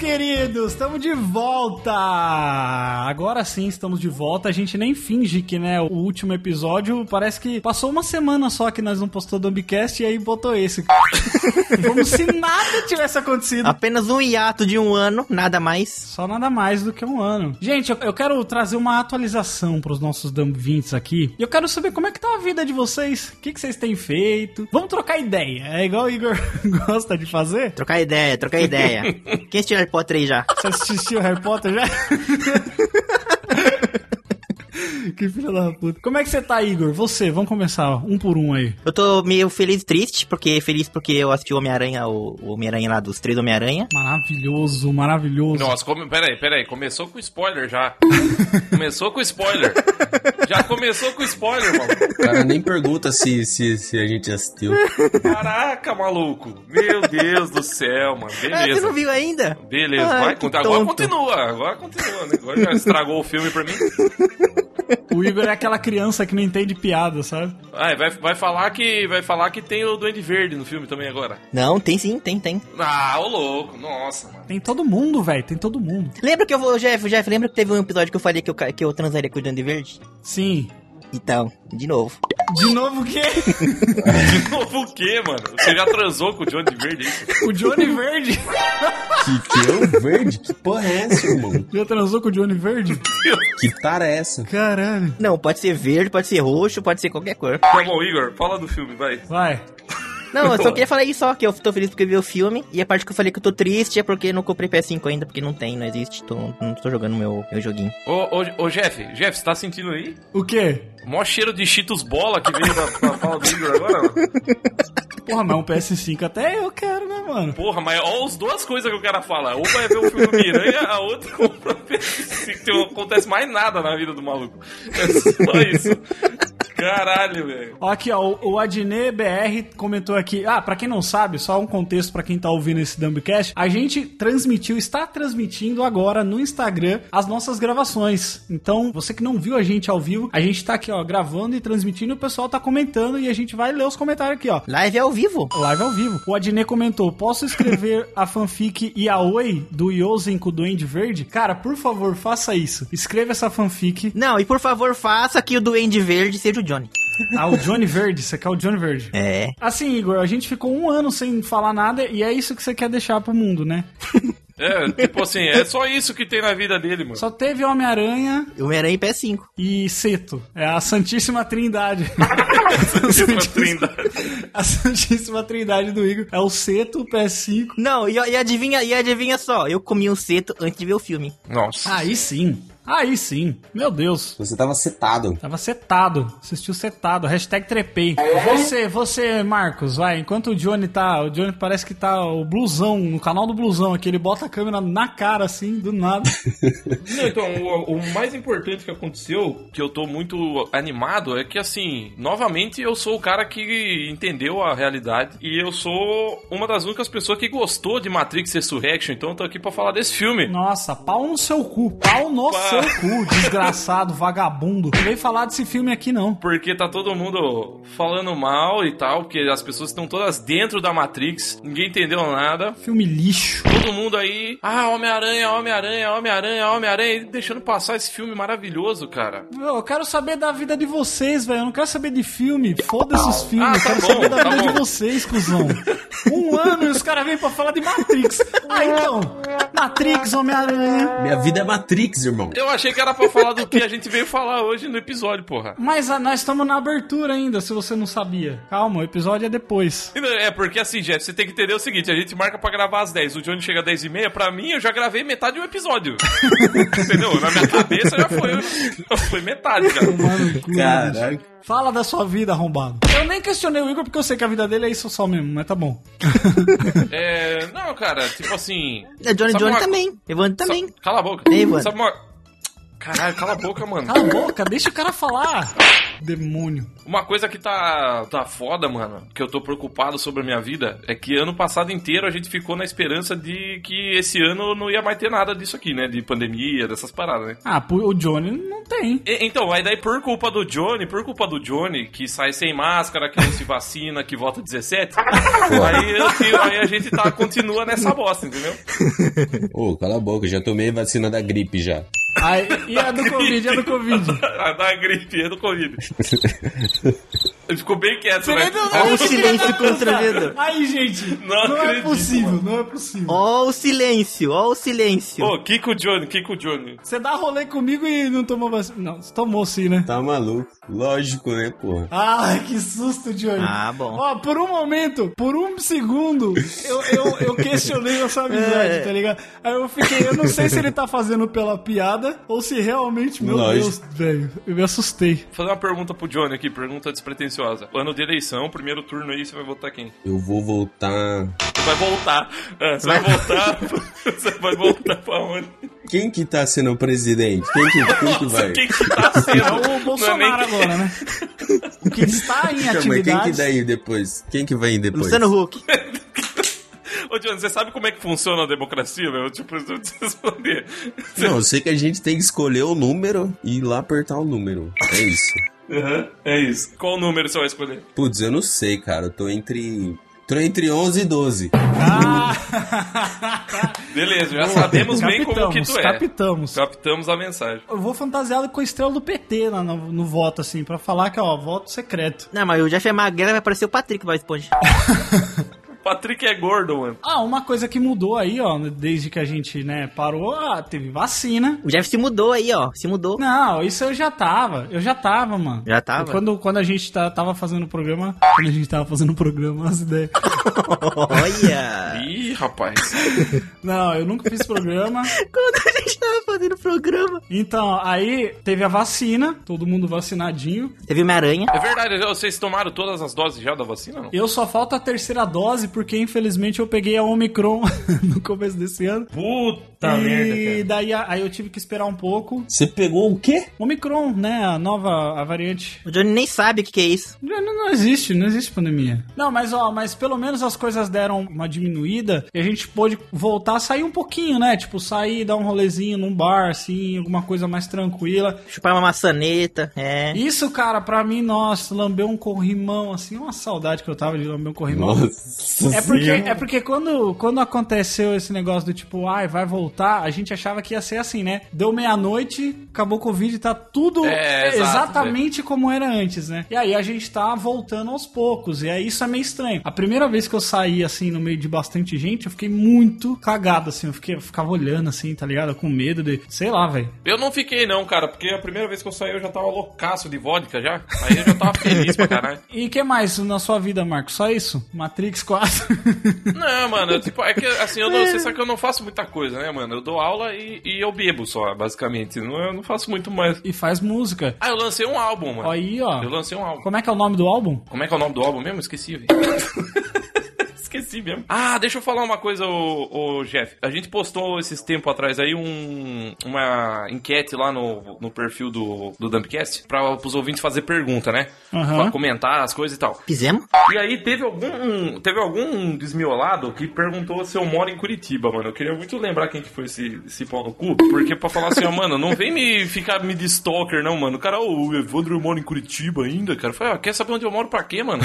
queridos, estamos de volta! Agora sim estamos de volta. A gente nem finge que, né, o último episódio parece que passou uma semana só que nós não postou Dumbcast e aí botou esse. Como se nada tivesse acontecido. Apenas um hiato de um ano, nada mais. Só nada mais do que um ano. Gente, eu, eu quero trazer uma atualização pros nossos Dumb 20 aqui. E eu quero saber como é que tá a vida de vocês. O que, que vocês têm feito? Vamos trocar ideia. É igual o Igor gosta de fazer. Trocar ideia, trocar ideia. Quem Harry Potter aí já? Você assistiu Harry Potter já? que filho da puta. Como é que você tá, Igor? Você, vamos começar um por um aí. Eu tô meio feliz e triste, porque feliz porque eu assisti o Homem-Aranha, o o Homem-Aranha lá dos três Homem-Aranha. Maravilhoso, maravilhoso. Nossa, come... peraí, peraí. Começou com spoiler já. começou com spoiler. Já começou com spoiler, mano. O cara nem pergunta se, se, se a gente assistiu. Caraca, maluco. Meu Deus do céu, mano. Ah, você Beleza. não viu ainda? Beleza, Ai, vai, agora tonto. continua, agora continua, né? Agora já estragou o filme pra mim. O Igor é aquela criança que não entende piada, sabe? Ah, vai, vai falar que vai falar que tem o Duende Verde no filme também agora. Não, tem sim, tem, tem. Ah, ô louco, nossa, mano. Tem todo mundo, velho, tem todo mundo. Lembra que eu vou, Jeff, Jeff, lembra que teve um episódio que eu falei que eu, que eu transaria com o Duende Verde? Sim. Então, de novo. De novo o quê? De novo o quê, mano? Você já transou com o Duende Verde? é isso? O Johnny Verde. Que que é o verde? Que porra é essa, irmão? Já transou com o Johnny Verde? Que tara é essa? Caralho. Não, pode ser verde, pode ser roxo, pode ser qualquer cor. Tá bom, Igor, fala do filme, vai. Vai. Não, eu só queria falar isso só, que eu tô feliz porque eu vi o filme. E a parte que eu falei que eu tô triste é porque eu não comprei PS5 ainda, porque não tem, não existe. Tô, não tô jogando meu, meu joguinho. Ô, ô, ô, Jeff, Jeff, você tá sentindo aí? O quê? Mó cheiro de Cheetos Bola que veio da, da fala do Igor agora, mano. Porra, mas um PS5 até eu quero, né, mano? Porra, mas olha as duas coisas que o cara fala. Ou vai ver o filme do Miranha, a outra compra PS5. Não acontece mais nada na vida do maluco. É só isso. Caralho, velho. Ó, Aqui, ó, o o Adnet BR comentou aqui. Ah, pra quem não sabe, só um contexto pra quem tá ouvindo esse Dumbcast. A gente transmitiu, está transmitindo agora no Instagram as nossas gravações. Então, você que não viu a gente ao vivo, a gente tá aqui, ó, gravando e transmitindo e o pessoal tá comentando e a gente vai ler os comentários aqui, ó. Live ao vivo. Live ao vivo. O Adnet comentou: posso escrever a fanfic Yaoi do Yosen com o Duende Verde? Cara, por favor, faça isso. Escreva essa fanfic. Não, e por favor, faça que o Duende Verde seja o Johnny. Ah, o Johnny Verde, você quer o Johnny Verde. É. Assim, Igor, a gente ficou um ano sem falar nada e é isso que você quer deixar pro mundo, né? É, tipo assim, é só isso que tem na vida dele, mano. Só teve Homem-Aranha Homem-Aranha em PS5. e Seto. É a Santíssima Trindade. Santíssima Trindade. a Santíssima Trindade do Igor. É o Seto, o PS5. Não, e, e adivinha, e adivinha só, eu comi um seto antes de ver o filme. Nossa. Aí sim. Aí sim. Meu Deus. Você tava setado. Tava setado. Assistiu setado. Hashtag trepei. Você, você, Marcos, vai. Enquanto o Johnny tá. O Johnny parece que tá o blusão, no canal do blusão aqui. Ele bota a câmera na cara, assim, do nada. Não, então, o, o mais importante que aconteceu, que eu tô muito animado, é que assim, novamente eu sou o cara que entendeu a realidade e eu sou uma das únicas pessoas que gostou de Matrix Resurrection, então eu tô aqui pra falar desse filme. Nossa, pau no seu cu. Pau no Pá. Seu cu, desgraçado, vagabundo. Não veio falar desse filme aqui, não. Porque tá todo mundo falando mal e tal, porque as pessoas estão todas dentro da Matrix, ninguém entendeu nada. Filme lixo. Todo mundo aí, ah, Homem-Aranha, Homem-Aranha, Homem-Aranha, Homem-Aranha, e deixando passar esse filme maravilhoso, cara. Meu, eu quero saber da vida de vocês, velho. Eu não quero saber de filme. Foda-se os filmes. Ah, eu tá quero bom, saber da tá vida bom. de vocês, cuzão. Um ano e os caras vêm pra falar de Matrix. Ah, então. Matrix, Homem-Aranha. Minha vida é Matrix, irmão. Eu achei que era pra falar do que a gente veio falar hoje no episódio, porra. Mas ah, nós estamos na abertura ainda, se você não sabia. Calma, o episódio é depois. É porque assim, Jeff, você tem que entender o seguinte: a gente marca pra gravar às 10, o Johnny chega às 10 e meia, pra mim eu já gravei metade do episódio. Entendeu? Na minha cabeça já foi, já foi metade, cara. Mano, Caraca. bicho. Fala da sua vida, arrombado. Eu nem questionei o Igor porque eu sei que a vida dele é isso só mesmo, mas tá bom. É. Não, cara, tipo assim. É Johnny Johnny uma- também. Evandro também. Sa- Cala a boca. Ei, mano. Sabe uma. Caralho, cala a boca, mano. Cala a boca, deixa o cara falar. Demônio. Uma coisa que tá, tá foda, mano, que eu tô preocupado sobre a minha vida, é que ano passado inteiro a gente ficou na esperança de que esse ano não ia mais ter nada disso aqui, né? De pandemia, dessas paradas, né? Ah, o Johnny não tem. E- então, aí daí por culpa do Johnny, por culpa do Johnny, que sai sem máscara, que não se vacina, que volta 17, aí, eu- aí a gente tá, continua nessa bosta, entendeu? Ô, cala a boca, já tomei vacina da gripe já. Aí, e a do Covid, a do Covid. A da gripe, é do Covid. Ele ficou bem quieto, né? Olha o silêncio constrangedor. Aí, gente, Não não, é acredito. possível, não é possível. Ó o silêncio, ó o silêncio. Ô, Kiko Johnny, Kiko Johnny. Você dá rolê comigo e não tomou vacina. Não, você tomou sim, né? Tá maluco? Lógico, né, porra? Ai, que susto, Johnny. Ah, bom. Ó, por um momento, por um segundo, eu, eu, eu questionei a sua amizade, É. tá ligado? Aí eu fiquei, eu não sei se ele tá fazendo pela piada ou se realmente, meu Lógico. Deus, velho, eu me assustei. Vou fazer uma pergunta pro Johnny aqui, pergunta despretensiosa. Ano de eleição, primeiro turno aí, você vai votar quem? Eu vou voltar. Você vai voltar. É, você vai voltar. você vai voltar pra onde? Quem que tá sendo o presidente? Quem que, quem que vai? Quem que tá sendo? É o Não é Bolsonaro nem- agora, né? O que está em Calma, mas quem que atividade. daí depois? Quem que vai ir depois? Luciano Huck. Ô, Johnny, você sabe como é que funciona a democracia, meu? Tipo, eu preciso te responder. Não, eu sei que a gente tem que escolher o número e ir lá apertar o número. É isso. Aham, é isso. Qual número você vai escolher? Putz, eu não sei, cara. Eu tô entre. Tô entre 11 e 12. Beleza, já sabemos bem como que tu é. capitamos. Captamos a mensagem. Eu vou fantasiado com a estrela do PT lá no, no voto, assim, pra falar que, ó, voto secreto. Não, mas o Jeff é magrelo, vai aparecer o Patrick Bob Esponja. Patrick é gordo, mano. Ah, uma coisa que mudou aí, ó, desde que a gente, né, parou, ah, teve vacina. O Jeff se mudou aí, ó. Se mudou. Não, isso eu já tava. Eu já tava, mano. Já tava? Quando, quando a gente tá- tava fazendo o programa. Quando a gente tava fazendo o programa, as ideias. Olha! Ih, rapaz. Não, eu nunca fiz programa. Quando a gente tava fazendo o programa. Então, aí teve a vacina, todo mundo vacinadinho. Viu minha aranha? É verdade, vocês tomaram todas as doses já da vacina, não? Eu só falta a terceira dose, porque infelizmente eu peguei a Omicron no começo desse ano. Puta e merda, cara. daí aí eu tive que esperar um pouco. Você pegou o quê? Omicron, né? A nova a variante. O Johnny nem sabe o que, que é isso. Não, não existe, não existe pandemia. Não, mas ó, mas pelo menos as coisas deram uma diminuída e a gente pôde voltar a sair um pouquinho, né? Tipo, sair, dar um rolezinho num bar, assim, alguma coisa mais tranquila. Chupar uma maçaneta, é. Isso, cara, pra mim, nossa, lamber um corrimão, assim, uma saudade que eu tava de lamber um corrimão. Nossa É porque, Senhora. é porque quando, quando aconteceu esse negócio do tipo, ai, vai voltar, a gente achava que ia ser assim, né? Deu meia-noite, acabou o Covid, tá tudo É, exato, exatamente como era antes, né? E aí a gente tá voltando aos poucos, e aí isso é meio estranho. A primeira vez que eu saí, assim, no meio de bastante gente, eu fiquei muito cagado, assim, eu, fiquei, eu ficava olhando, assim, tá ligado? Com medo de, sei lá, velho. Eu não fiquei não, cara, porque a primeira vez que eu saí eu já tava loucaço de vodka já. Aí eu já tava feliz pra caralho. E que mais na sua vida, Marco? Só isso? Matrix 4? Não, mano, eu, tipo, é que assim, eu não, você sabe que eu não faço muita coisa, né, mano? Eu dou aula e, e eu bebo só, basicamente. Não, eu não faço muito mais. e faz música. Ah, eu lancei um álbum, mano. Aí, ó. Eu lancei um álbum. Como é que é o nome do álbum? Como é que é o nome do álbum mesmo? Esqueci, velho. Esqueci mesmo. Ah, deixa eu falar uma coisa, ô, ô, Jeff. A gente postou esses tempos atrás aí um, uma enquete lá no, no perfil do, do Dumpcast para os ouvintes fazer pergunta, né? Aham. Pra comentar as coisas e tal. Fizemos? E aí teve algum teve algum desmiolado que perguntou se eu moro em Curitiba, mano. Eu queria muito lembrar quem que foi esse, esse pau no cu. Porque pra falar assim, ó, mano, não vem me ficar me de stalker, não, mano. O cara, ô, o Evandro mora em Curitiba ainda, cara. Eu falei, ah, quer saber onde eu moro pra quê, mano?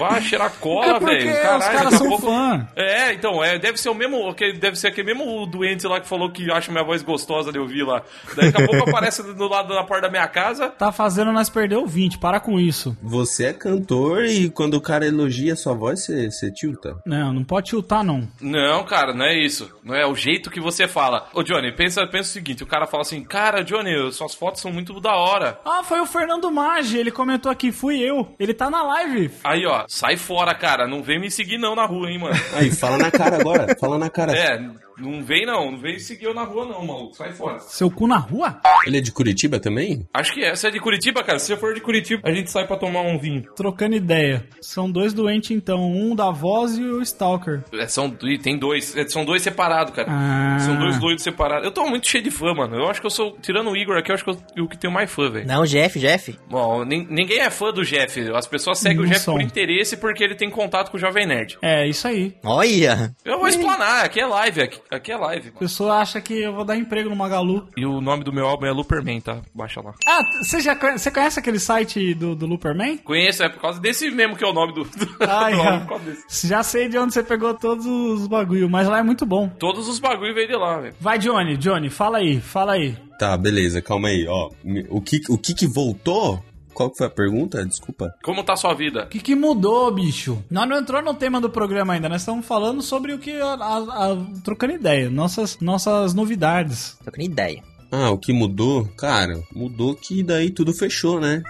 Ah, cheirar cola, velho. os Caralho, caras são pouco- fã. É, então, é, deve ser o mesmo. que- Deve ser aquele mesmo doente lá que falou que acha minha voz gostosa de ouvir lá. Daí daqui a pouco aparece do lado da porta da minha casa. Tá fazendo nós perder o 20, para com isso. Você é cantor e quando o cara elogia a sua voz, você, você tilta. Não, não pode tiltar, não. Não, cara, não é isso. Não é o jeito que você fala. Ô, Johnny, pensa, pensa o seguinte: o cara fala assim, cara, Johnny, suas fotos são muito da hora. Ah, foi o Fernando Maggi, ele comentou aqui, fui eu. Ele tá na live. Aí, ó, sai fora, cara. Não vem me seguir não na rua, hein, mano. Aí, fala na cara agora, fala na cara. É, não vem não, não vem seguir eu na rua não, maluco. Sai fora. Seu cu na rua? Ele é de Curitiba também? Acho que é. Você é de Curitiba, cara? Se você for de Curitiba, a gente sai pra tomar um vinho. Trocando ideia. São dois doentes, então. Um da voz e o Stalker. É, são, ih, tem dois. É, São dois separados, cara. Ah. São dois doidos separados. Eu tô muito cheio de fã, mano. Eu acho que eu sou, tirando o Igor aqui, eu acho que eu o que tenho mais fã, velho. Não, Jeff, Jeff. Bom, nin- ninguém é fã do Jeff. As pessoas seguem Não o Jeff são. por interesse porque ele tem contato com o Jovem Nerd. É, isso aí. Olha. Eu vou explanar, aqui é live, aqui, aqui é live. A pessoa acha que eu vou dar emprego no Magalu. E o nome do meu álbum é Luperman, tá? Baixa lá. Ah, você já conhece, você conhece aquele site do, do Looperman? Conheço, é por causa desse mesmo que é o nome do, do, Ai, do álbum, por causa desse. já sei de onde você pegou todos os bagulho, mas lá é muito bom. Todos os bagulho veio de lá, velho. Vai, Johnny, Johnny, fala aí, fala aí. Tá, beleza, calma aí, ó. O que, o que que voltou? Qual que foi a pergunta? Desculpa. Como tá a sua vida? O que, que mudou, bicho? Nós não entrou no tema do programa ainda, nós estamos falando sobre o que. A, a- a- trocando ideia, nossas, nossas novidades. Tô com ideia. Ah, o que mudou? Cara, mudou que daí tudo fechou, né?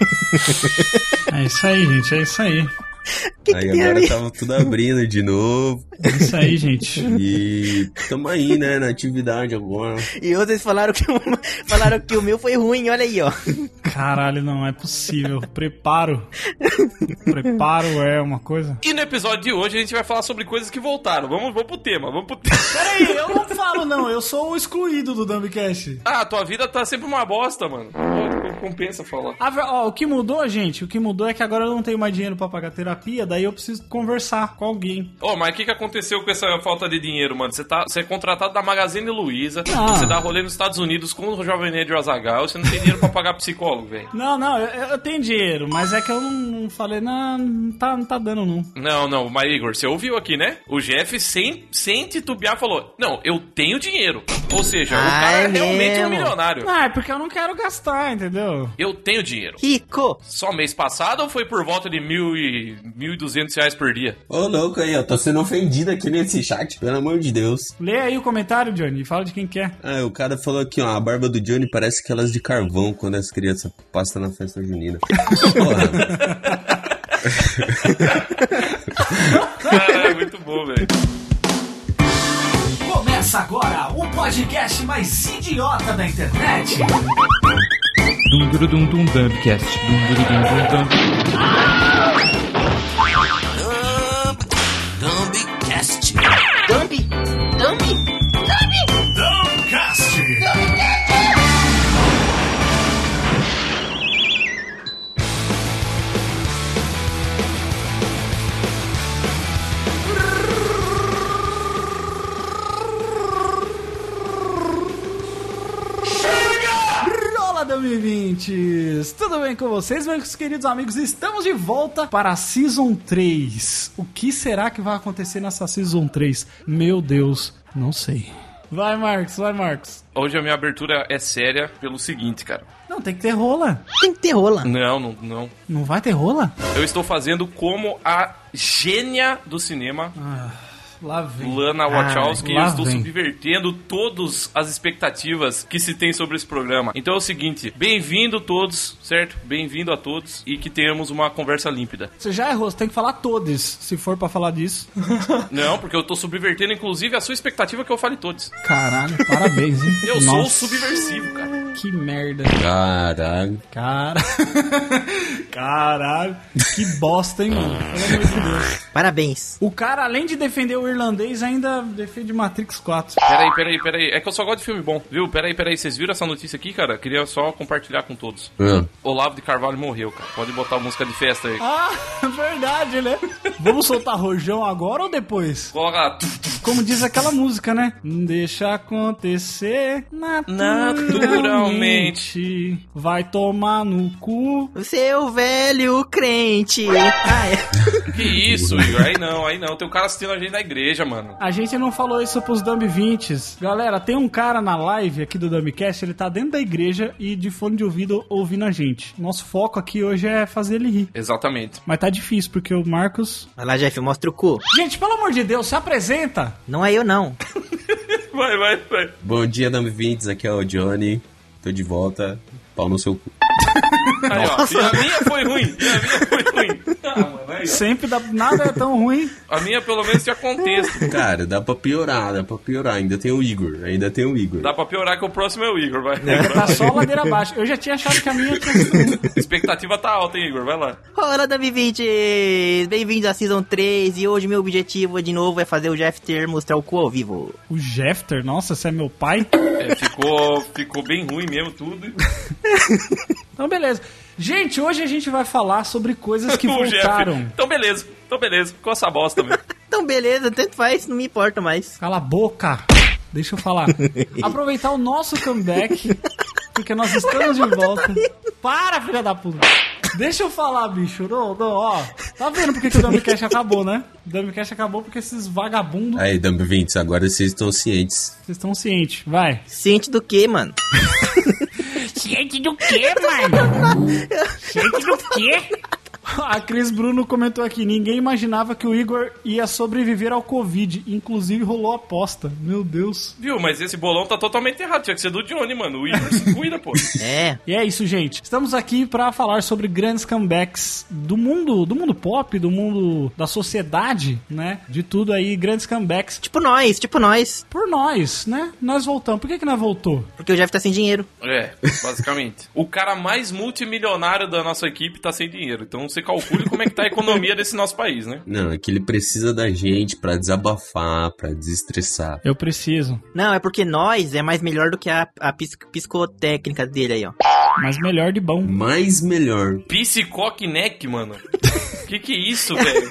É isso aí, gente, é isso aí. Que aí que agora tava tudo abrindo de novo. É isso aí, gente. E tamo aí, né, na atividade agora. E vocês falaram que, o- falaram que o meu foi ruim, olha aí, ó. Caralho, não é possível. Preparo. Preparo é uma coisa. E no episódio de hoje a gente vai falar sobre coisas que voltaram. Vamos, vamos pro tema, vamos pro tema. Peraí, eu não falo, não. Eu sou o excluído do Dumbcast. Ah, tua vida tá sempre uma bosta, mano. Compensa falar. A ver- ó, o que mudou, gente, o que mudou é que agora eu não tenho mais dinheiro pra pagar terapia, daí eu preciso conversar com alguém. Ô, mas o que, que aconteceu com essa falta de dinheiro, mano? Você tá, você é contratado da Magazine Luiza, Ah. você dá rolê nos Estados Unidos com o Jovem Nerd e o Azaghal, você não tem dinheiro pra pagar psicólogo, velho. Não, não, eu, eu tenho dinheiro, mas é que eu não, não falei, não, não tá, não tá dando, não. Não, não, mas Igor, você ouviu aqui, né? O Jeff, sem, sem titubear, falou: Não, eu tenho dinheiro. Ou seja, o Ah, cara é é realmente um mesmo? milionário. Ah, é porque eu não quero gastar, entendeu? Eu tenho dinheiro. Rico. Só mês passado ou foi por volta de mil e mil e duzentos reais por dia? Ô, louco aí, eu tô sendo ofendido aqui nesse chat, pelo amor de Deus. Lê aí o comentário, Johnny, e fala de quem quer. Ah, o cara falou aqui, ó, a barba do Johnny parece aquelas de carvão quando as crianças passam na festa junina. Porra, Ah, muito bom, velho. Começa agora o podcast mais idiota da internet. Dum dum dum dum dumbcast. Dum dum dum dum 2020! Tudo bem com vocês, meus queridos amigos? Estamos de volta para a Season 3. O que será que vai acontecer nessa Season 3? Meu Deus, não sei. Vai, Marcos, vai, Marcos. Hoje a minha abertura é séria pelo seguinte, cara. Não, tem que ter rola. Tem que ter rola. Não, não, não. Não vai ter rola? Eu estou fazendo como a gênia do cinema, vem. Lana Wachowski, lá eu estou vem. subvertendo todas as expectativas que se tem sobre esse programa. Então é o seguinte, bem-vindo todos, certo? Bem-vindo a todos e que tenhamos uma conversa límpida. Você já errou, você tem que falar todos, se for pra falar disso. Não, porque eu tô subvertendo inclusive a sua expectativa que eu fale todos. Caralho, parabéns, hein? Eu sou Nossa, subversivo, cara. Que merda. caralho. Cara. Caralho. Que bosta, hein, mano? Pelo amor de Deus. Parabéns. O cara, além de defender o irlandês, ainda defende Matrix 4. Peraí, peraí, peraí. É que eu só gosto de filme bom, viu? Peraí, peraí. Vocês viram essa notícia aqui, cara? Queria só compartilhar com todos. Ah, Olavo de Carvalho morreu, cara. Pode botar a música de festa aí. Ah, verdade, né? Vamos soltar rojão agora ou depois? Coloca. Como diz aquela música, né? Deixa acontecer naturalmente. Vai tomar no cu. O seu velho crente. Ah, é. Que isso, Igor? Aí não, aí não. Tem um cara assistindo a gente na igreja, mano. A gente não falou isso pros Dumb 20 Galera, tem um cara na live aqui do Dumbcast, ele tá dentro da igreja e de fone de ouvido ouvindo a gente. Nosso foco aqui hoje é fazer ele rir. Exatamente. Mas tá difícil, porque o Marcos. Vai lá, Jeff, mostra o cu. Gente, pelo amor de Deus, se apresenta! Não é eu, não. Vai, vai, vai. Bom dia, Dami Vintes, aqui é o Johnny. Tô de volta. Pau no seu cu. Aí, ó. E a minha foi ruim. E a minha foi ruim. Ah, Aí, ó. Sempre dá, nada é tão ruim. A minha, pelo menos, tinha contexto. Cara, dá pra piorar, dá pra piorar. Ainda tem o Igor, ainda tem o Igor. Dá pra piorar que o próximo é o Igor, vai. Tá só ladeira abaixo. Eu já tinha achado que a minha tinha sido. Expectativa tá alta, hein, Igor? Vai lá. Olá, Davi20! Bem-vindos à Season 3 e hoje meu objetivo de novo é fazer o Jeff ter mostrar o cu ao vivo. O Jefter, nossa, você é meu pai. É, ficou, ficou bem ruim mesmo tudo. Então, beleza. Gente, hoje a gente vai falar sobre coisas que O Jeff. voltaram. Então, beleza. Então, beleza. Ficou essa bosta mesmo. Então beleza, tanto faz, não me importa mais. Cala a boca. Deixa eu falar. Aproveitar o nosso comeback, porque nós estamos de volta. Para, filha da puta. Deixa eu falar, bicho. Não, não, ó. Tá vendo porque que o Dumbcast acabou, né? O Dumbcast acabou porque esses vagabundos, Aí, Dumb 20, agora vocês estão cientes. vocês estão cientes. Vai. Ciente do que, mano? Ciente do quê, mano? Ciente do quê? A Cris Bruno comentou aqui: ninguém imaginava que o Igor ia sobreviver ao Covid. Inclusive rolou aposta. Meu Deus. Viu? Mas esse bolão tá totalmente errado. Tinha que ser do Johnny, mano. O Igor se cuida, pô. É, E é isso, gente. Estamos aqui para falar sobre grandes comebacks do mundo, do mundo pop, do mundo da sociedade, né? De tudo aí, grandes comebacks tipo nós, tipo nós. por nós, né? Nós voltamos. Por que que nós voltou? Porque o Jeff tá sem dinheiro. É, basicamente. O cara mais multimilionário da nossa equipe tá sem dinheiro. Então você calcule como é que tá a economia desse nosso país, né? Não, é que ele precisa da gente pra desabafar, pra desestressar. Eu preciso, Não, é porque nós é mais melhor do que a, a psicotécnica dele aí, ó. mas melhor de bom. Mais melhor. Psicockneck, mano. Que que é isso, velho?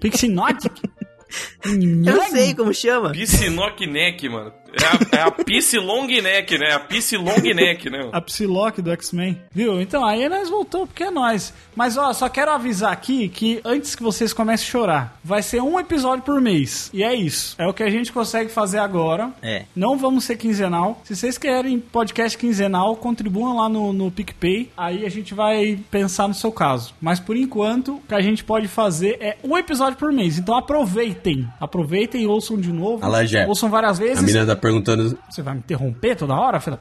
Pixinotic? Eu não sei como chama. Piscinockneck, mano. É a, é a Pisse Long Neck, né? A Pisse Long Neck, né? A Psylocke do X-Men. Viu? Então aí nós voltou, porque é nós. Mas ó, só quero avisar aqui que antes que vocês comecem a chorar, vai ser um episódio por mês. E é isso. É o que a gente consegue fazer agora. É. Não vamos ser quinzenal. Se vocês querem podcast quinzenal, contribuam lá no, no PicPay. Aí a gente vai pensar no seu caso. Mas por enquanto, o que a gente pode fazer é um episódio por mês. Então aproveitem. Aproveitem e ouçam de novo. Lá, Jé. Ouçam várias A vezes. menina tá perguntando. Você vai me interromper toda hora, filha?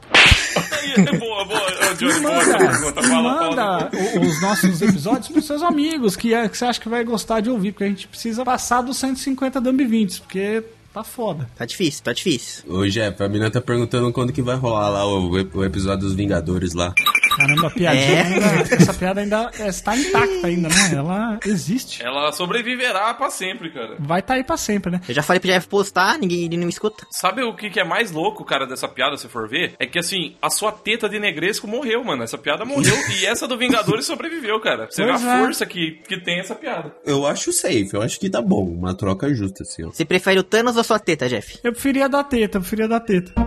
boa, boa. Johnny, boa essa Manda, pergunta. Fala, manda fala. o- os nossos episódios pros seus amigos que, é- que você acha que vai gostar de ouvir, porque a gente precisa passar dos 150 Dumb 20, porque tá foda. Tá difícil, tá difícil. Ô, Jeff, a menina tá perguntando quando que vai rolar lá o, o episódio dos Vingadores lá. Caramba, a piadinha É. ainda, essa piada ainda está intacta ainda, né? Ela existe. Ela sobreviverá pra sempre, cara. Vai estar tá aí pra sempre, né? Eu já falei pro Jeff postar, ninguém não me escuta. Sabe o que, que é mais louco, cara, dessa piada, se for ver? É que, assim, a sua teta de negresco morreu, mano. Essa piada morreu e essa do Vingadores sobreviveu, cara. Você vê a é. força que, que tem essa piada. Eu acho safe, eu acho que tá bom. Uma troca justa, assim, ó. Você prefere o Thanos ou sua teta, Jeff? Eu preferia dar teta, eu preferia dar teta.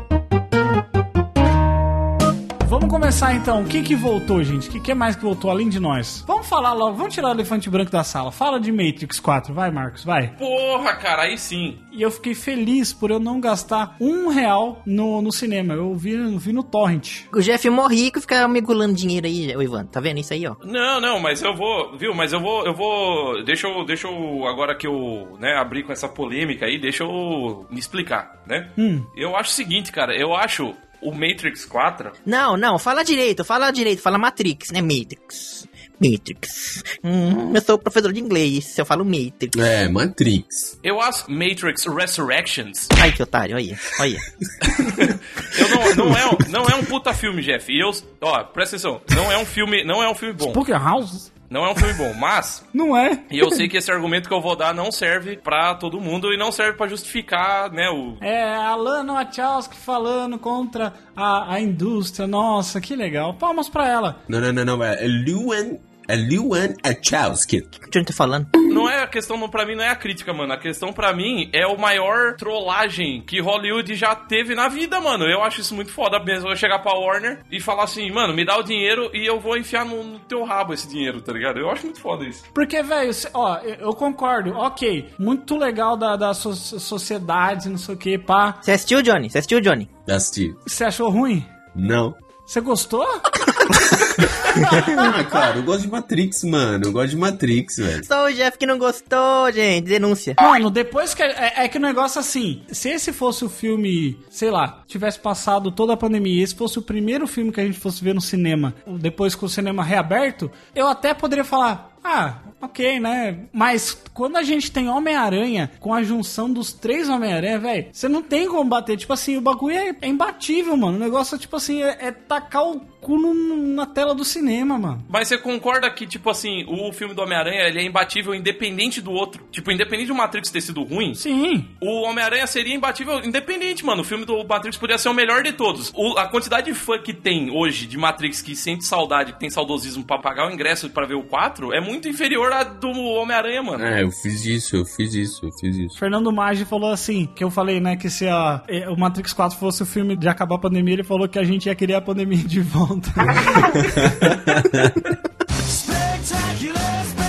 Vamos começar então. O que que voltou, gente? O que, que é mais que voltou além de nós? Vamos falar logo, vamos tirar o elefante branco da sala. Fala de Matrix 4, vai, Marcos, vai. Porra, cara, aí sim. E eu fiquei feliz por eu não gastar um real no, no cinema. Eu vi, vi no Torrent. O Jeff é mó rico e fica megulando dinheiro aí, ô Ivan. Tá vendo isso aí, ó? Não, não, mas eu vou, viu? Mas eu vou, eu vou, deixa eu, deixa eu agora que eu, né, abri com essa polêmica aí, deixa eu me explicar, né? Hum. Eu acho o seguinte, cara, eu acho o Matrix 4 Não, não, fala direito, fala direito, fala Matrix, né? Matrix. Matrix. Hum, eu sou professor de inglês, eu falo Matrix. É, Matrix. Eu acho Matrix Resurrections. Ai, que otário, olha, olha. Eu não, não, é, um- não é um puta filme, Jeff. E eu, ó, presta atenção. Não é um filme, não é um filme bom. Poker House? Não é um filme bom, mas Não é. e eu sei que esse argumento que eu vou dar não serve pra todo mundo e não serve pra justificar, né, o É a Lana Wachowski falando contra a, a indústria. Nossa, que legal. Palmas pra ela. Não, não, não, não. É Luan. É Luan Achowski. O que o Johnny tá falando? Não é a questão, não, pra mim, não é a crítica, mano. A questão pra mim é o maior trollagem que Hollywood já teve na vida, mano. Eu acho isso muito foda mesmo. Eu chegar pra Warner e falar assim, mano, me dá o dinheiro e eu vou enfiar no, no teu rabo esse dinheiro, tá ligado? Eu acho muito foda isso. Porque, velho, ó, eu eu concordo. Ok, muito legal da, da so- sociedade, não sei o que, pá. Você assistiu, Johnny? Você assistiu, Johnny? Assisti. Você achou ruim? Não. Você gostou? Ah, cara, eu gosto de Matrix, mano. Eu gosto de Matrix, velho. Só o Jeff que não gostou, gente. Denúncia. Mano, depois que. É, é que o negócio assim. Se esse fosse o filme, sei lá, tivesse passado toda a pandemia, e esse fosse o primeiro filme que a gente fosse ver no cinema, depois com o cinema reaberto, eu até poderia falar. Ah, ok, né? Mas quando a gente tem Homem-Aranha com a junção dos três Homem-Aranha, velho, você não tem como bater. Tipo assim, o bagulho é, é imbatível, mano. O negócio, tipo assim, é, é tacar o cu no- na tela do cinema, mano. Mas você concorda que, tipo assim, o filme do Homem-Aranha ele é imbatível independente do outro? Tipo, independente do Matrix ter sido ruim, Sim. o Homem-Aranha seria imbatível independente, mano. O filme do Matrix poderia ser o melhor de todos. O- a quantidade de fã que tem hoje de Matrix que sente saudade, que tem saudosismo pra pagar o ingresso pra ver o 4 é muito inferior do Homem-Aranha, mano. É, eu fiz isso, eu fiz isso, eu fiz isso. Fernando Maggi falou assim, que eu falei, né, que se a, eh, o Matrix 4 fosse o filme de acabar a pandemia, ele falou que a gente ia querer a pandemia de volta. Spectacular.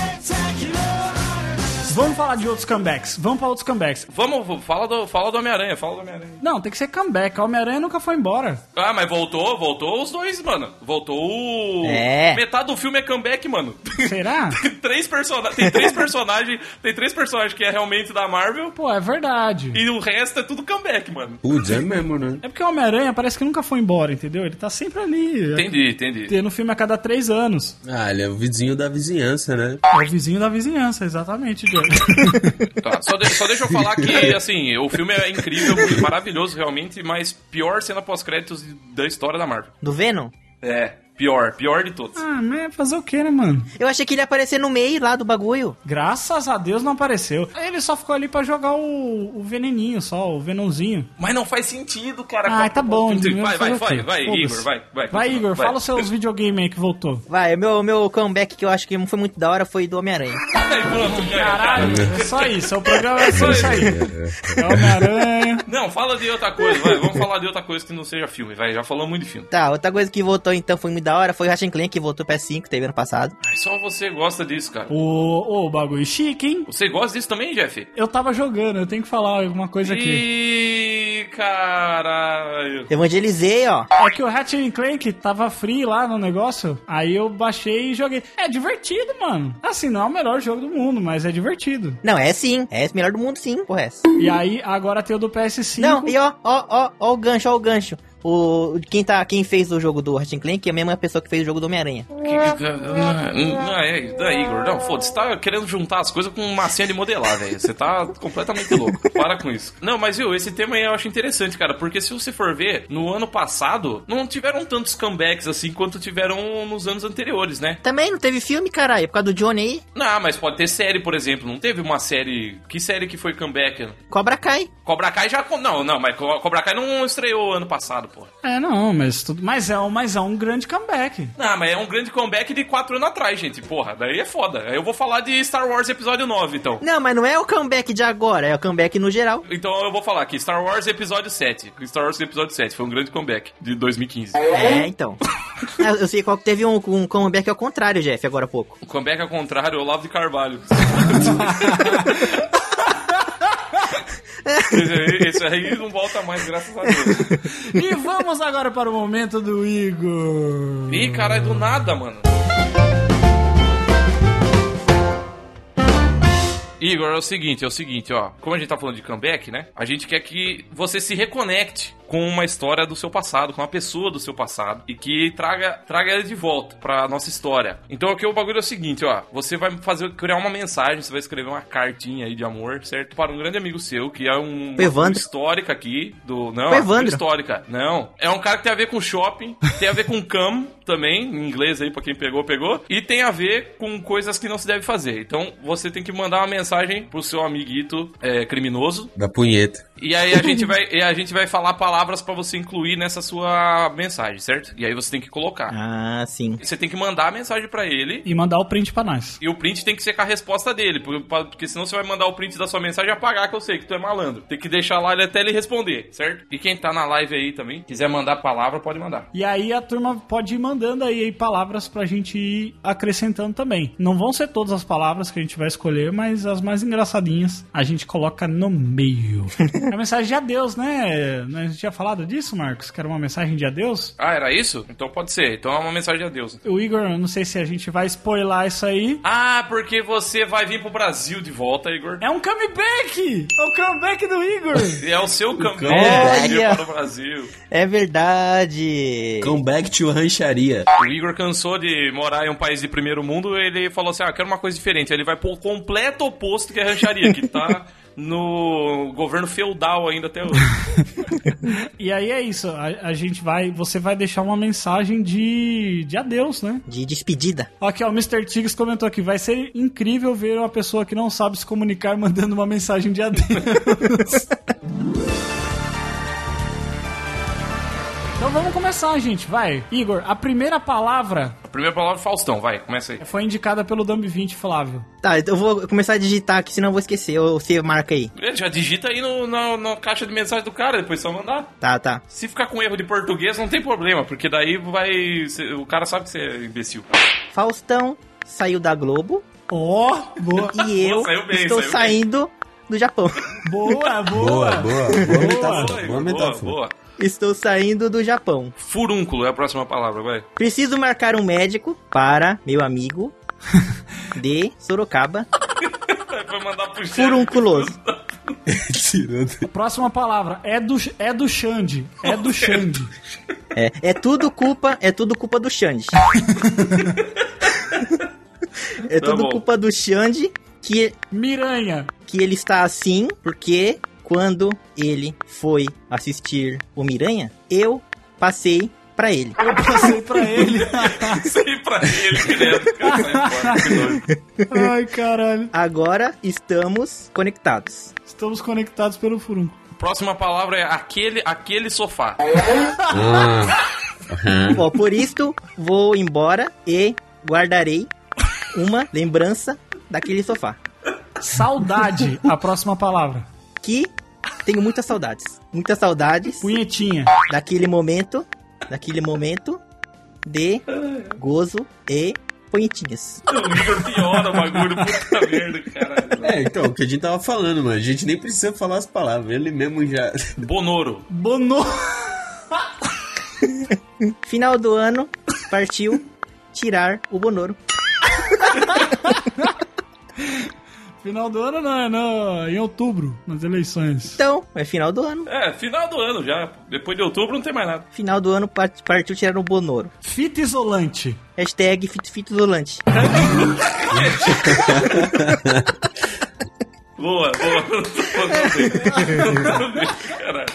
Vamos falar de outros comebacks. Vamos para outros comebacks. Vamos, fala do, fala do Homem-Aranha, fala do Homem-Aranha. Não, tem que ser comeback. A Homem-Aranha nunca foi embora. Ah, mas voltou, voltou os dois, mano. Voltou o. É. Metade do filme é comeback, mano. Será? tem três personagens. Tem três personagens. Tem três personagens que é realmente da Marvel. Pô, é verdade. E o resto é tudo comeback, mano. Putz, é mesmo, né? É porque o Homem-Aranha parece que nunca foi embora, entendeu? Ele tá sempre ali. Entendi, entendi. Tendo filme a cada três anos. Ah, ele é o vizinho da vizinhança, né? É o vizinho da vizinhança, exatamente, Diego. Tá, só, de- só deixa eu falar que, assim, o filme é incrível, maravilhoso realmente, mas pior cena pós-créditos da história da Marvel. Do Venom? É, pior, pior de todos. ah, mas fazer o que, né, mano? Eu achei que ele ia aparecer no meio lá do bagulho. Graças a Deus não apareceu. Ele só ficou ali pra jogar o, o veneninho, só, o venãozinho. Mas não faz sentido, cara. Ah, tá bom. Vai, vai, vai, vai. Igor, vai, vai. Vai, Igor, fala os seus videogames aí que voltou. Vai, meu, meu comeback que eu acho que foi muito da hora foi do Homem-Aranha. Caralho, é só isso. O programa é só isso aí. É Homem-Aranha. Não, fala de outra coisa, vai. Vamos falar de outra coisa que não seja filme, vai. Já falamos muito de filme. Tá, outra coisa que voltou então foi muito da hora foi o Ratchet Clank que voltou pro PS5, teve ano passado. Ai, Só você gosta disso, cara. O, o bagulho chique, hein? Você gosta disso também, Jeff? Eu tava jogando, eu tenho que falar alguma coisa aqui. Ih, caralho. Evangelizei, ó. É que o Ratchet Clank tava free lá no negócio, aí eu baixei e joguei. É divertido, mano. Assim, não é o melhor jogo do mundo, mas é divertido. Não, é sim. É o melhor do mundo, sim, porra. é. E aí, agora tem o do PS5. Não, e ó, ó, ó, ó o gancho, ó o gancho. O, quem, tá, quem fez o jogo do Ratchet Clank é a mesma pessoa que fez o jogo do Homem-Aranha. Não, é, não, Igor, não, foda-se, você tá querendo juntar as coisas com massinha de modelar, velho. Você tá completamente louco. Para com isso. Não, mas viu, esse tema aí eu acho interessante, cara, porque se você for ver, no ano passado, não tiveram tantos comebacks assim quanto tiveram nos anos anteriores, né? Também não teve filme, caralho, por causa do Johnny aí. Não, mas pode ter série, por exemplo. Não teve uma série. Que série que foi comeback? Cobra Kai. Cobra Kai já. Não, não, mas Co- Cobra Kai não estreou ano passado, pô. É, não, mas tudo. Mas é, um, mas é um grande comeback. Não, mas é um grande comeback de quatro anos atrás, gente. Porra, daí é foda. Aí eu vou falar de Star Wars Episódio 9, então. Não, mas não é o comeback de agora, é o comeback no geral. Então eu vou falar aqui, Star Wars Episódio 7. Star Wars Episódio 7 foi um grande comeback de 2015. É, então. eu, eu sei qual que teve um, um comeback ao contrário, Jeff, agora há pouco. O comeback ao contrário, é Olavo de Carvalho. esse, aí, não volta mais, graças a Deus. E vamos agora para o momento do Igor. Ih, caralho, do nada, mano. Igor, é o seguinte, é o seguinte, ó. Como a gente tá falando de comeback, né? A gente quer que você se reconecte com uma história do seu passado, com uma pessoa do seu passado e que traga, traga ele de volta pra nossa história. Então aqui o bagulho é o seguinte, ó. Você vai fazer criar uma mensagem, você vai escrever uma cartinha aí de amor, certo? Para um grande amigo seu, que é um Evandro. histórica aqui do não, Evandro. histórica. Não, é um cara que tem a ver com shopping, tem a ver com cam também, em inglês aí pra quem pegou, pegou, e tem a ver com coisas que não se deve fazer. Então você tem que mandar uma mensagem pro seu amiguito é, criminoso Da punheta. E aí a gente vai e a gente vai falar palavras pra você incluir nessa sua mensagem, certo? E aí você tem que colocar. Ah, sim. Você tem que mandar a mensagem pra ele E mandar o print pra nós. e o print tem que ser com a resposta dele, porque senão você vai mandar o print da sua mensagem e apagar, que eu sei que tu é malandro. Tem que deixar lá ele até ele responder, certo? E quem tá na live aí também, quiser mandar palavra, pode mandar. E aí a turma pode ir mandando aí, aí palavras pra gente ir acrescentando também. Não vão ser todas as palavras que a gente vai escolher, mas as mais engraçadinhas a gente coloca no meio. É a mensagem de adeus, né? A gente tinha falado disso, Marcos? Que era uma mensagem de adeus? Ah, era isso? Então pode ser. Então é uma mensagem de adeus. O Igor, eu não sei se a gente vai spoiler isso aí. Ah, porque você vai vir pro Brasil de volta, Igor. É um comeback! É o comeback do Igor! É o seu comeback Olha. para o Brasil. É verdade. Comeback to rancharia. O Igor cansou de morar em um país de primeiro mundo, ele falou assim: ah, quero uma coisa diferente. Ele vai pro completo oposto que a rancharia, que tá no governo feudal ainda até hoje. e aí é isso, a, a gente vai. Você vai deixar uma mensagem de, de adeus, né? De despedida. Aqui, ó, o Mr. Tiggs comentou aqui: vai ser incrível ver uma pessoa que não sabe se comunicar mandando uma mensagem de adeus. vamos começar, gente. Vai. Igor, a primeira palavra A primeira palavra, Faustão, vai, começa aí. foi indicada pelo Dumb 20, Flávio. Tá, então eu vou começar a digitar aqui, senão eu vou esquecer. Ou você marca aí. Ele já digita aí no, na, na caixa de mensagem do cara, depois só mandar. Tá, tá. Se ficar com erro de português, não tem problema, porque daí vai. O cara sabe que você é imbecil. Faustão saiu da Globo Ó, boa. e eu saiu bem, estou saiu bem. saindo do Japão. Boa, boa. Boa, boa. Boa metáfora. Boa, Boa metáfora. boa. Estou saindo do Japão. Furúnculo é a próxima palavra, vai. Preciso marcar um médico para meu amigo de Sorocaba, Vai mandar pro furunculoso. Tirando. Próxima palavra é do, é do Xande. É do Xande. É, é tudo culpa, é tudo culpa do Xande. é Tá tudo bom. culpa do Xande que, Miranha. que ele está assim porque quando ele foi assistir o Miranha, eu passei pra ele. Eu passei pra ele. Sei pra ele direto, cara. Doido. Ai, caralho. Agora estamos conectados. Estamos conectados pelo furunco. Próxima palavra é aquele, aquele sofá. Ah. Ó, por isto vou embora e guardarei uma lembrança daquele sofá. Saudade, a próxima palavra. Que tenho muitas saudades. Muitas saudades Punhetinha. daquele momento, daquele momento de gozo e Igor piora o bagulho, puta merda, caralho. É, então, o que a gente tava falando, mano. A gente nem precisa falar as palavras. Ele mesmo já. Bonoro. Bono. Final do ano, partiu tirar o Bonoro. Final do ano não, é no, em outubro, nas eleições. Então, é final do ano. É, final do ano já. Depois de outubro não tem mais nada. Final do ano par- partiu tirar o Bonoro. Fita isolante. Hashtag fit, fit isolante. Boa, boa. Mandou bem. Mandou bem, caralho.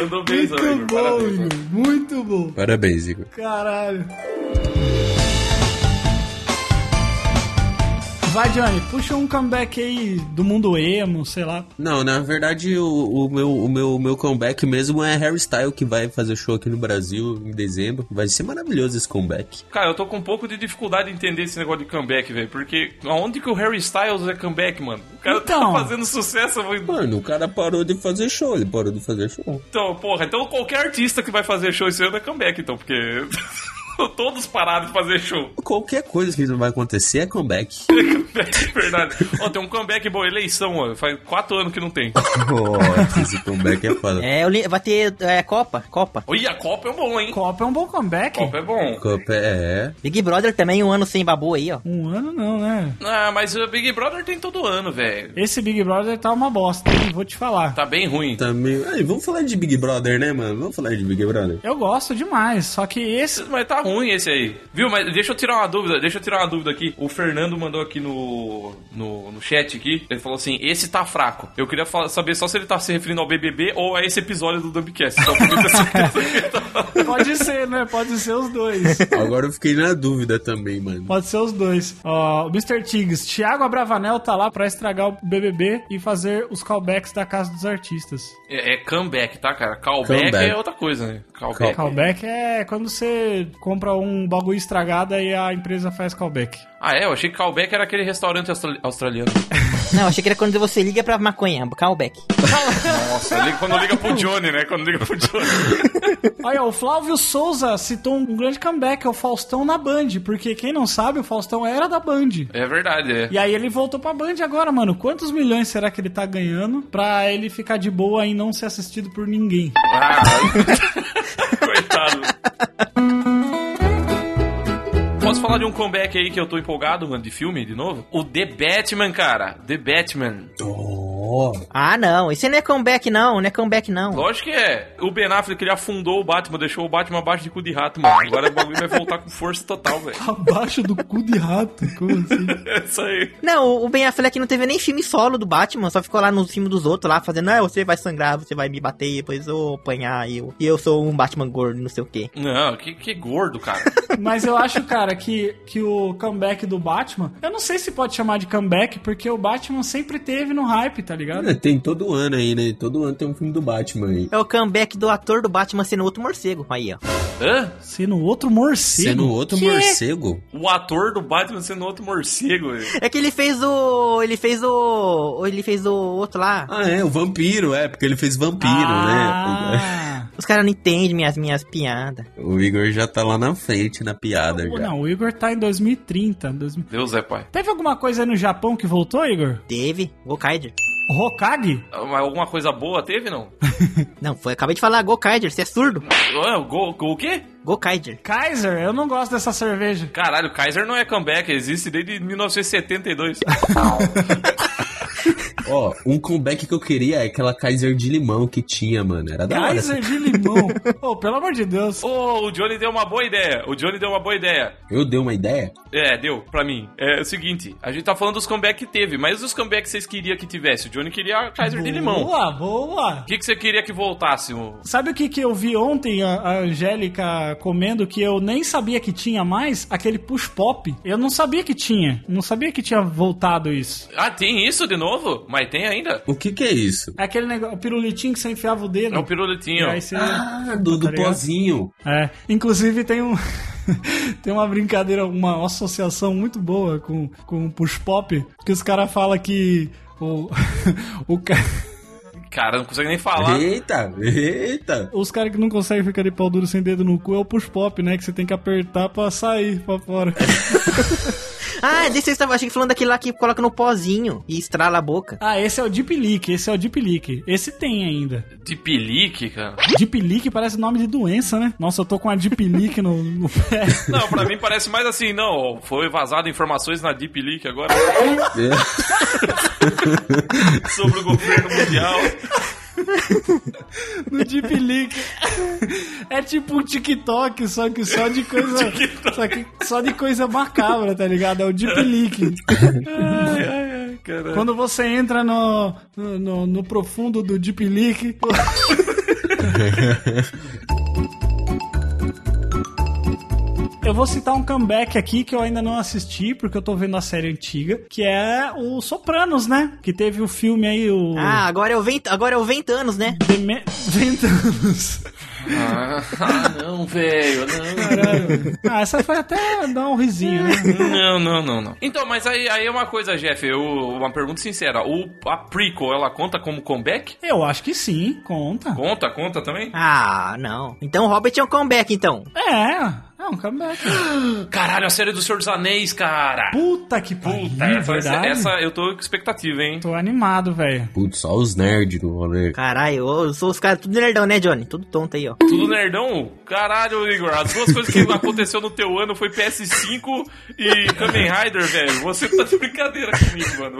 Mandou bem, Igor. Muito bom, Parabéns. Igor. Muito bom. Parabéns, Igor. Caralho. Vai, Johnny, puxa um comeback aí do mundo emo, sei lá. Não, na verdade, o, o meu, o, meu, o meu comeback mesmo é Harry Style, que vai fazer show aqui no Brasil em dezembro. Vai ser maravilhoso esse comeback. Cara, eu tô com um pouco de dificuldade em entender esse negócio de comeback, velho. Porque aonde que o Harry Styles é comeback, mano? O cara Então. tá fazendo sucesso. eu vou- Mano, o cara parou de fazer show, ele parou de fazer show. Então, porra, então qualquer artista que vai fazer show esse ano é comeback, então, porque todos pararam de fazer show. Qualquer coisa que não vai acontecer é comeback. Comeback, verdade. Ó, tem um comeback bom, eleição, ó. Faz quatro anos que não tem. Nossa, esse comeback é foda. É, li- vai ter é, Copa, Copa. Oi, a Copa é bom, hein? Copa é um bom comeback. Copa é bom. Copa é. Big Brother também, um ano sem babu aí, ó. Um ano não, né? Ah, mas o Big Brother tem todo ano, velho. Esse Big Brother tá uma bosta, hein? vou te falar. Tá bem ruim. Também. Aí, vamos falar de Big Brother, né, mano? Vamos falar de Big Brother. Eu gosto demais, só que esse. Mas tá ruim esse aí. Viu? Mas deixa eu tirar uma dúvida, deixa eu tirar uma dúvida aqui. O Fernando mandou aqui no, no, no chat aqui. Ele falou assim: esse tá fraco. Eu queria saber só se ele tá se referindo ao BBB ou a esse episódio do Dumbcast. Só pra eu ter certeza que ele tá- Pode ser, né? Pode ser os dois. Agora eu fiquei na dúvida também, mano. Pode ser os dois. Ó, o Mr. Tiggs, Thiago Abravanel tá lá pra estragar o BBB e fazer os callbacks da Casa dos Artistas. É, é comeback, tá, cara? Callback Comeback. é outra coisa, né? Callback. Callback é quando você compra um bagulho estragado e a empresa faz callback. Ah, é? Eu achei que callback era aquele restaurante austra- australiano. Não, achei que era quando você liga pra maconha, callback. Nossa, liga- quando liga pro Johnny, né? Quando liga pro Johnny. Olha, o Flávio Souza citou um grande comeback, é o Faustão na Band, porque quem não sabe, o Faustão era da Band. É verdade, é. E aí ele voltou pra Band agora, mano. Quantos milhões será que ele tá ganhando pra ele ficar de boa e não ser assistido por ninguém? Ah, coitado. Falar de um comeback aí que eu tô empolgado, mano, de filme, de novo? O The Batman, cara. The Batman. Oh, Ah, não. Esse não é comeback, não. Não é comeback, não. Lógico que é. O Ben Affleck, ele afundou o Batman, deixou o Batman abaixo de cu de rato, mano. Agora o bagulho vai voltar com força total, velho. Abaixo do cu de rato, como assim? É isso aí. Não, o Ben Affleck não teve nem filme solo do Batman, só ficou lá no filme dos outros lá, fazendo, ah, você vai sangrar, você vai me bater, depois eu vou apanhar, e eu, e eu sou um Batman gordo, não sei o quê. Não, que, que gordo, cara. Mas eu acho, cara, que, que o comeback do Batman, eu não sei se pode chamar de comeback, porque o Batman sempre teve no hype, tá ligado? É, tem todo ano aí, né? Todo ano tem um filme do Batman aí. É o comeback do ator do Batman sendo outro morcego, aí, ó. Hã? Sendo outro morcego. Sendo outro Que? morcego? O ator do Batman sendo outro morcego, velho. É que ele fez o... ele fez o... ele fez o outro lá. Ah, é, o vampiro, é, porque ele fez vampiro, né? ah. Os caras não entendem minhas, minhas piadas. O Igor já tá lá na frente na piada O- já. Não, o Igor tá em 2030. 2000. Deus é pai. Teve alguma coisa aí no Japão que voltou, Igor? Teve, Gokaider. Hokage? Mas Alguma coisa boa teve, não? Não, foi, acabei de falar Gokaider, você é surdo? Ah, o, go, go- o quê? Gokaider. Kaiser, eu não gosto dessa cerveja. Caralho, o Kaiser não é comeback, existe desde 1972. Ó, um comeback que eu queria é aquela Kaiser de limão que tinha, mano. Era da hora. Kaiser de limão. oh, pelo amor de Deus. Ô, o Johnny deu uma boa ideia. O Johnny deu uma boa ideia. Eu dei uma ideia? É, deu, pra mim. É o seguinte, a gente tá falando dos comeback que teve, mas os comeback que vocês queriam que tivesse? O Johnny queria a Kaiser de limão. Boa, boa. O que, que você queria que voltasse? o- Sabe o que, que eu vi ontem a, a Angélica comendo que eu nem sabia que tinha mais? Aquele push pop. Eu não sabia que tinha. Não sabia que tinha voltado isso. Ah, tem isso de novo? Mas tem ainda. O que que é isso? É aquele negócio, o pirulitinho que você enfiava o dedo. É o pirulitinho. Você... Ah, do, do Tá pozinho. É, inclusive tem um tem uma brincadeira, uma associação muito boa com com o push pop, que os caras falam que o o ca- Cara, não consegue nem falar. Eita, eita. os caras que não conseguem ficar de pau duro sem dedo no cu é o push pop, né, que você tem que apertar pra sair pra fora. Ah, desse eu achei que falando daquele lá que coloca no pozinho e estrala a boca. ah, esse é o Deep Leak, esse é o Deep Leak. Esse tem ainda. De pelique, cara. Deep Leak parece nome de doença, né? Nossa, eu tô com a Deep Leak no, no pé. Não, pra mim parece mais assim, não. Foi vazado informações na Deep Leak agora sobre o governo mundial. No Deep Leak. É tipo um TikTok, só que só de coisa. só, que só de coisa macabra, tá ligado? É o Deep Leak. Ai, ai, ai, caralho. Quando você entra no, no, no profundo do Deep Leak. Eu vou citar um comeback aqui que eu ainda não assisti, porque eu tô vendo a série antiga, que é o Sopranos, né? Que teve o filme aí, o. Ah, agora é o vento, agora é o Ventanos, né? Deme... Ventanos. Ah, não, velho, não. Caralho. Ah, essa foi até dar um risinho, né? Não, não, não, não. Então, mas aí, aí é uma coisa, Jeff, eu, uma pergunta sincera. O, a prequel, ela conta como comeback? Eu acho que sim, conta. Conta, conta também? Ah, não. Então o Hobbit é um comeback, então. É, é um comeback. Caralho, a série do Senhor dos Anéis, cara. Puta que pariu, Puta, essa, verdade. essa eu tô com expectativa, hein? Tô animado, velho. Putz, só os nerds no rolê. Caralho, eu sou os caras tudo nerdão, né, Johnny? Tudo tonto aí, ó. Tudo nerdão? Caralho, Igor, as duas coisas que aconteceu no teu ano foi PS5 e Kamen Rider, velho. Você tá de brincadeira comigo, mano.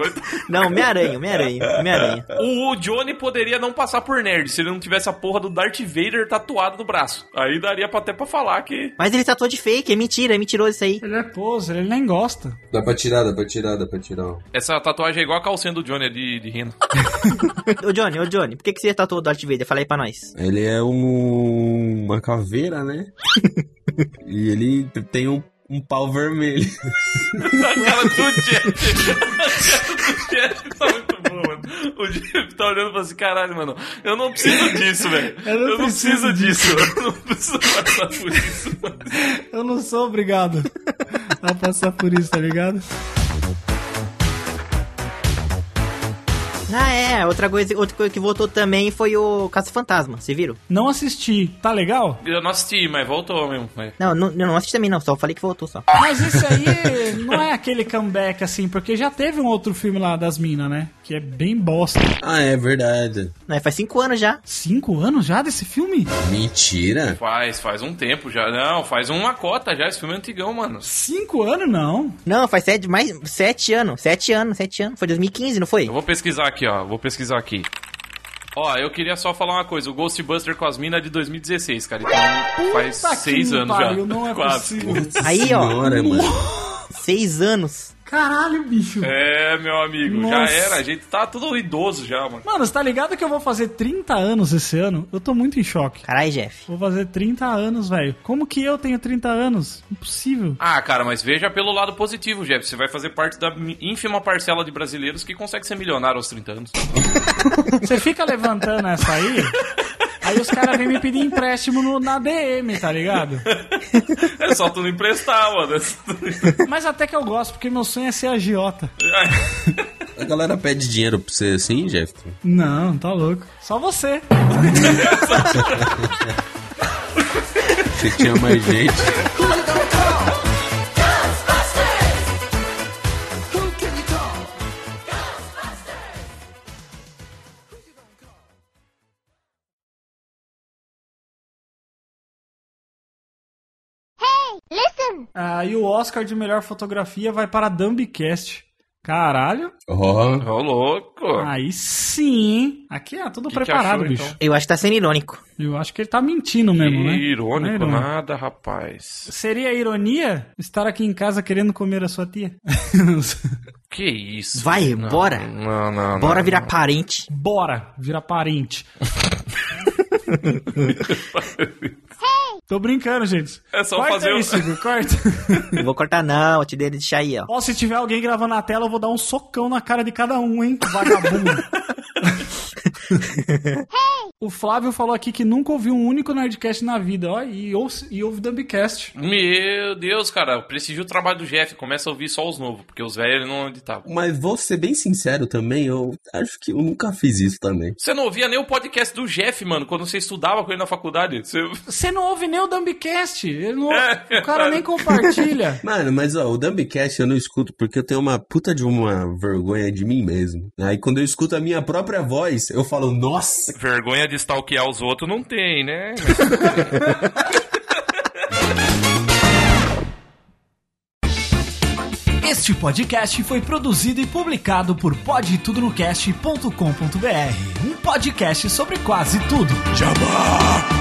Não, Homem-Aranha, Homem-Aranha, Homem-Aranha. O Johnny poderia não passar por nerd se ele não tivesse a porra do Darth Vader tatuado no braço. Aí daria pra, até pra falar que. Mas ele tatuou de fake, é mentira, é mentiroso isso aí. Ele é poser, ele nem gosta. Dá pra tirar, dá pra tirar, dá pra tirar. Essa tatuagem é igual a calcinha do Johnny é de, de rena. Ô Johnny, ô Johnny, por que, que você tatuou o Darth Vader? Fala aí pra nós. Ele é um, uma caveira, né? e ele tem um, um pau vermelho. A cara do Jeff. A cara do Jeff tá muito boa, mano. O Jeff tá olhando e falando assim: caralho, mano, eu não preciso disso, velho. Eu não Eu não preciso preciso disso. Eu não preciso passar por isso. mano. Eu não sou obrigado a passar por isso, tá ligado? Ah, é. Outra coisa, outra coisa que voltou também foi o Caça Fantasma. Você viram? Não assisti. Tá legal? Eu não assisti, mas voltou mesmo. É. Não, não, eu não assisti também não. Só falei que voltou só. Mas esse aí não é aquele comeback assim, porque já teve um outro filme lá das minas, né? Que é bem bosta. Ah, é verdade. Não, faz cinco anos já. Cinco anos já desse filme? Mentira. Faz, faz um tempo já. Não, faz uma cota já. Esse filme é antigão, mano. Cinco anos não. Não, faz sete, mais sete anos. Sete anos, sete anos. Foi 2015, não foi? Eu vou pesquisar aqui, ó. Vou pesquisar aqui. Ó, eu queria só falar uma coisa. O Ghostbuster com as minas é de 2016, cara. Então faz Puta seis anos pariu, já. Não é Quase. possível. Aí, ó. Senhora, mano. Seis anos. Caralho, bicho. É, meu amigo. Nossa. Já era. A gente tá tudo idoso já, mano. Mano, você tá ligado que eu vou fazer 30 anos esse ano? Eu tô muito em choque. Caralho, Jeff. Vou fazer 30 anos, velho. Como que eu tenho 30 anos? Impossível. Ah, cara, mas veja pelo lado positivo, Jeff. Você vai fazer parte da ínfima parcela de brasileiros que consegue ser milionário aos 30 anos. Você fica levantando essa aí, aí os caras vêm me pedir empréstimo no, na DM, tá ligado? É só tu não emprestar, mano. Mas até que eu gosto, porque meu sonho é ser agiota. A galera pede dinheiro pra você assim, Jeff? Não, tá louco. Só você. Você tinha mais gente. Ah, e o Oscar de melhor fotografia vai para Dumbcast. Caralho. Ó, Ô, louco. Aí sim? Aqui é tudo Que que preparado, achou, bicho. então? Eu acho que tá sendo irônico. Eu acho que ele tá mentindo mesmo, né? Irônico, é nada, rapaz. Seria ironia estar aqui em casa querendo comer a sua tia? Que isso? Vai, Não, bora. Não, não, Bora não, virar não. parente. Bora, vira parente. Tô brincando, gente. É só corta fazer aí, o- corta. Não vou cortar não, eu te dei deixar aí, ó. Ó, se tiver alguém gravando na tela, eu vou dar um socão na cara de cada um, hein? Vagabundo. o Flávio falou aqui que nunca ouviu um único Nerdcast na vida, ó, e ouve, e ouve Dumbcast. Meu Deus, cara, prestigia o trabalho do Jeff. Começa a ouvir só os novos, porque os velhos não editavam. mas vou ser bem sincero também, eu acho que eu nunca fiz isso também. Você não ouvia nem o podcast do Jeff, mano, quando você estudava com ele na faculdade. Você... Você não ouve nem o Dumbcast. Ele não, É, o cara nem compartilha. Mano, mas ó, o Dumbcast eu não escuto porque eu tenho uma puta de uma vergonha de mim mesmo. Aí quando eu escuto a minha própria voz, eu falo, nossa, Vergonha de stalkear os outros não tem, né? Este podcast foi produzido e publicado por podtudonocast.com.br, um podcast sobre quase tudo. Jabá!